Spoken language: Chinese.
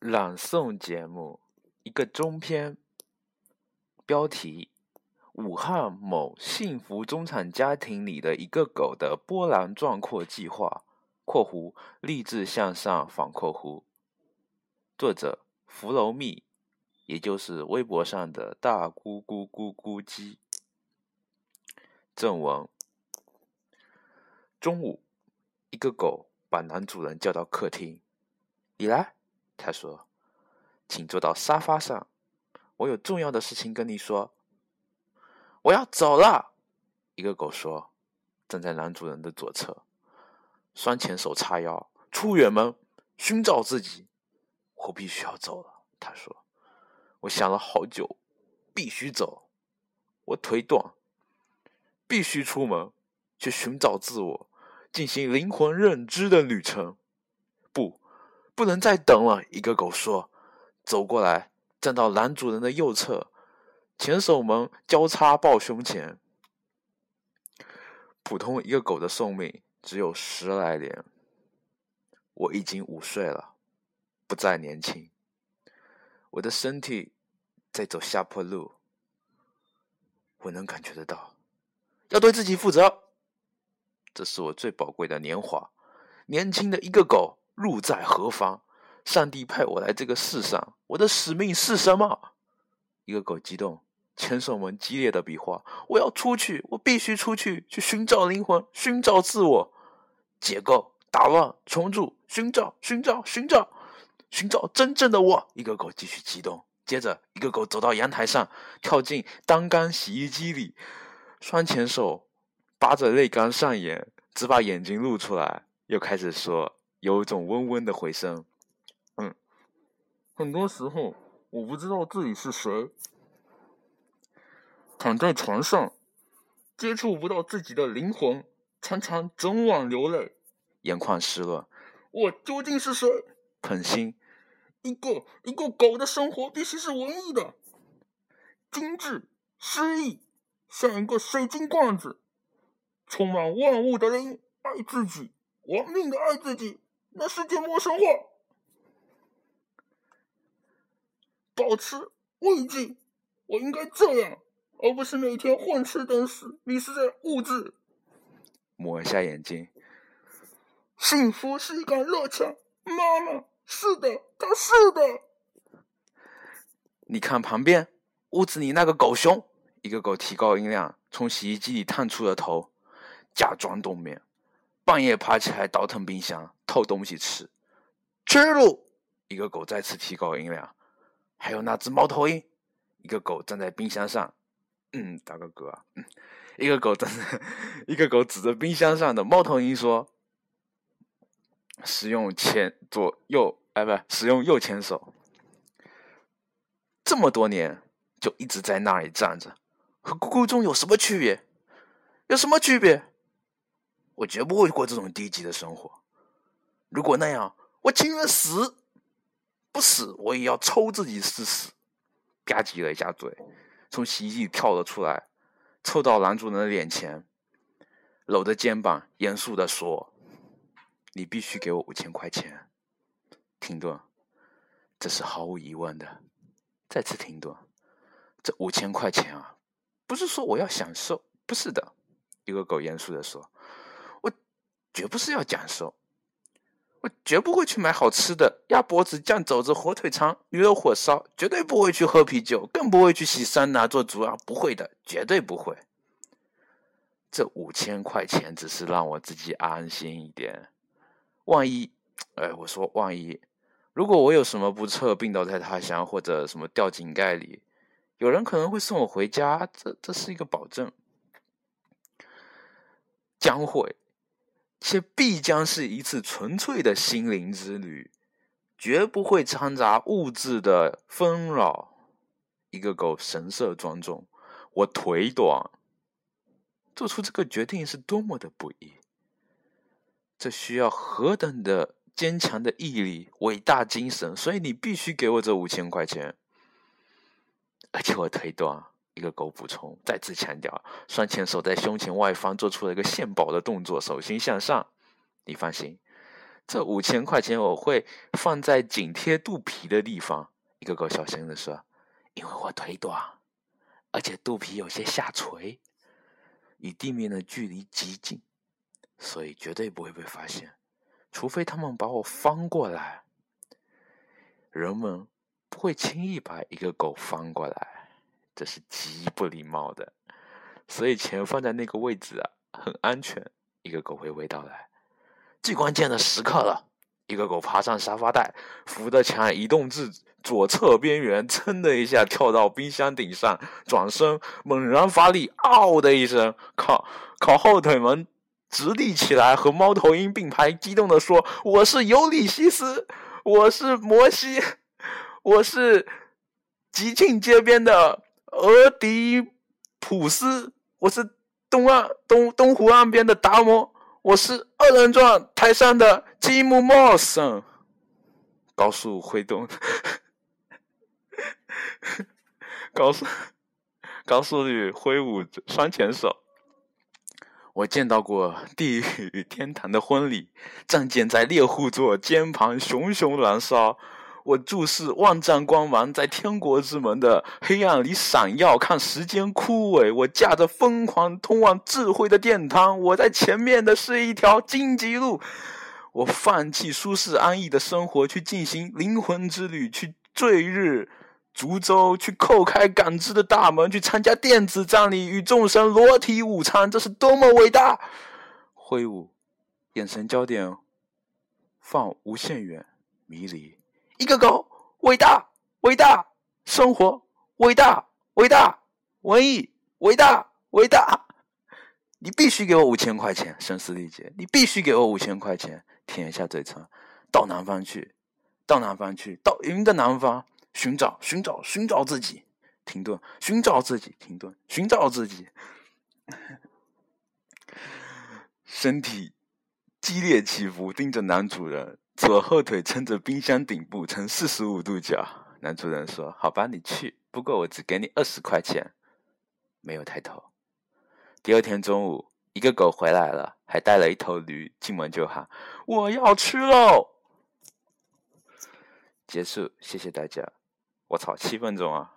朗诵节目，一个中篇，标题：武汉某幸福中产家庭里的一个狗的波澜壮阔计划（括弧励志向上反括弧）。作者：福楼蜜，也就是微博上的大咕咕咕咕鸡。正文：中午，一个狗把男主人叫到客厅，你来。他说：“请坐到沙发上，我有重要的事情跟你说。”我要走了。一个狗说：“站在男主人的左侧，双前手叉腰，出远门寻找自己。”我必须要走了。他说：“我想了好久，必须走。我腿短，必须出门去寻找自我，进行灵魂认知的旅程。”不。能再等了，一个狗说：“走过来，站到男主人的右侧，前手们交叉抱胸前。普通一个狗的寿命只有十来年，我已经五岁了，不再年轻。我的身体在走下坡路，我能感觉得到，要对自己负责。这是我最宝贵的年华，年轻的一个狗。”路在何方？上帝派我来这个世上，我的使命是什么？一个狗激动，前手们激烈的比划。我要出去，我必须出去，去寻找灵魂，寻找自我。结构打乱，重组，寻找，寻找，寻找，寻找真正的我。一个狗继续激动。接着，一个狗走到阳台上，跳进单缸洗衣机里，双前手扒着内缸上眼，只把眼睛露出来，又开始说。有一种嗡嗡的回声，嗯，很多时候我不知道自己是谁，躺在床上，接触不到自己的灵魂，常常整晚流泪，眼眶湿润。我究竟是谁？捧心，一个一个狗的生活必须是文艺的，精致诗意，像一个水晶罐子，充满万物的灵，爱自己，亡命的爱自己。那世界陌生化，保持慰藉，我应该这样，而不是每天混吃等死，迷失在物质。抹一下眼睛，幸福是一杆热枪，妈妈，是的，他是的。你看旁边屋子里那个狗熊，一个狗提高音量，从洗衣机里探出了头，假装冬眠。半夜爬起来倒腾冰箱偷东西吃，吃喽！一个狗再次提高音量，还有那只猫头鹰，一个狗站在冰箱上，嗯，打个嗝，嗯，一个狗站在，一个狗指着冰箱上的猫头鹰说：“使用前左右，哎，不，使用右前手。这么多年就一直在那里站着，和咕咕钟有什么区别？有什么区别？”我绝不会过这种低级的生活。如果那样，我情愿死，不死我也要抽自己试试。吧唧了一下嘴，从洗衣机里跳了出来，凑到男主人的脸前，搂着肩膀，严肃的说：“你必须给我五千块钱。”停顿，这是毫无疑问的。再次停顿，这五千块钱啊，不是说我要享受，不是的。一个狗严肃的说。我绝不是要讲授，绝不会去买好吃的鸭脖子、酱肘子、火腿肠、驴肉火烧，绝对不会去喝啤酒，更不会去洗桑拿做足啊！不会的，绝对不会。这五千块钱只是让我自己安心一点，万一……哎，我说万一，如果我有什么不测，病倒在他乡，或者什么掉井盖里，有人可能会送我回家，这这是一个保证，将会。且必将是一次纯粹的心灵之旅，绝不会掺杂物质的纷扰。一个狗神色庄重，我腿短，做出这个决定是多么的不易，这需要何等的坚强的毅力、伟大精神，所以你必须给我这五千块钱，而且我腿短。一个狗补充，再次强调，双前手在胸前外方做出了一个献宝的动作，手心向上。你放心，这五千块钱我会放在紧贴肚皮的地方。”一个狗小声的说：“因为我腿短，而且肚皮有些下垂，与地面的距离极近，所以绝对不会被发现，除非他们把我翻过来。人们不会轻易把一个狗翻过来，这是极不礼貌的。所以钱放在那个位置啊，很安全。一个狗会围到来。”最关键的时刻了，一个狗爬上沙发带，扶着墙移动至左侧边缘，噌的一下跳到冰箱顶上，转身猛然发力，嗷的一声，靠靠后腿们直立起来，和猫头鹰并排，激动的说：“我是尤里西斯，我是摩西，我是吉庆街边的俄狄浦斯，我是东岸东东湖岸边的达摩。”我是二人转台上的吉姆·莫森，高速挥动，高速高速率挥舞双前手。我见到过地狱与天堂的婚礼，仗剑在猎户座肩旁熊熊燃烧。我注视万丈光芒在天国之门的黑暗里闪耀，看时间枯萎。我驾着疯狂通往智慧的殿堂，我在前面的是一条荆棘路。我放弃舒适安逸的生活，去进行灵魂之旅，去坠日逐舟，去叩开感知的大门，去参加电子葬礼，与众神裸体午餐。这是多么伟大！挥舞，眼神焦点放无限远，迷离。一个狗，伟大，伟大，生活，伟大，伟大，文艺，伟大，伟大。你必须给我五千块钱，声嘶力竭。你必须给我五千块钱，舔一下嘴唇。到南方去，到南方去，到云的南方，寻找，寻找，寻找自己。停顿，寻找自己。停顿，寻找自己。身体激烈起伏，盯着男主人。左后腿撑着冰箱顶部呈四十五度角，男主人说：“好吧，你去，不过我只给你二十块钱。”没有抬头。第二天中午，一个狗回来了，还带了一头驴，进门就喊：“我要吃肉！”结束，谢谢大家。我操，七分钟啊！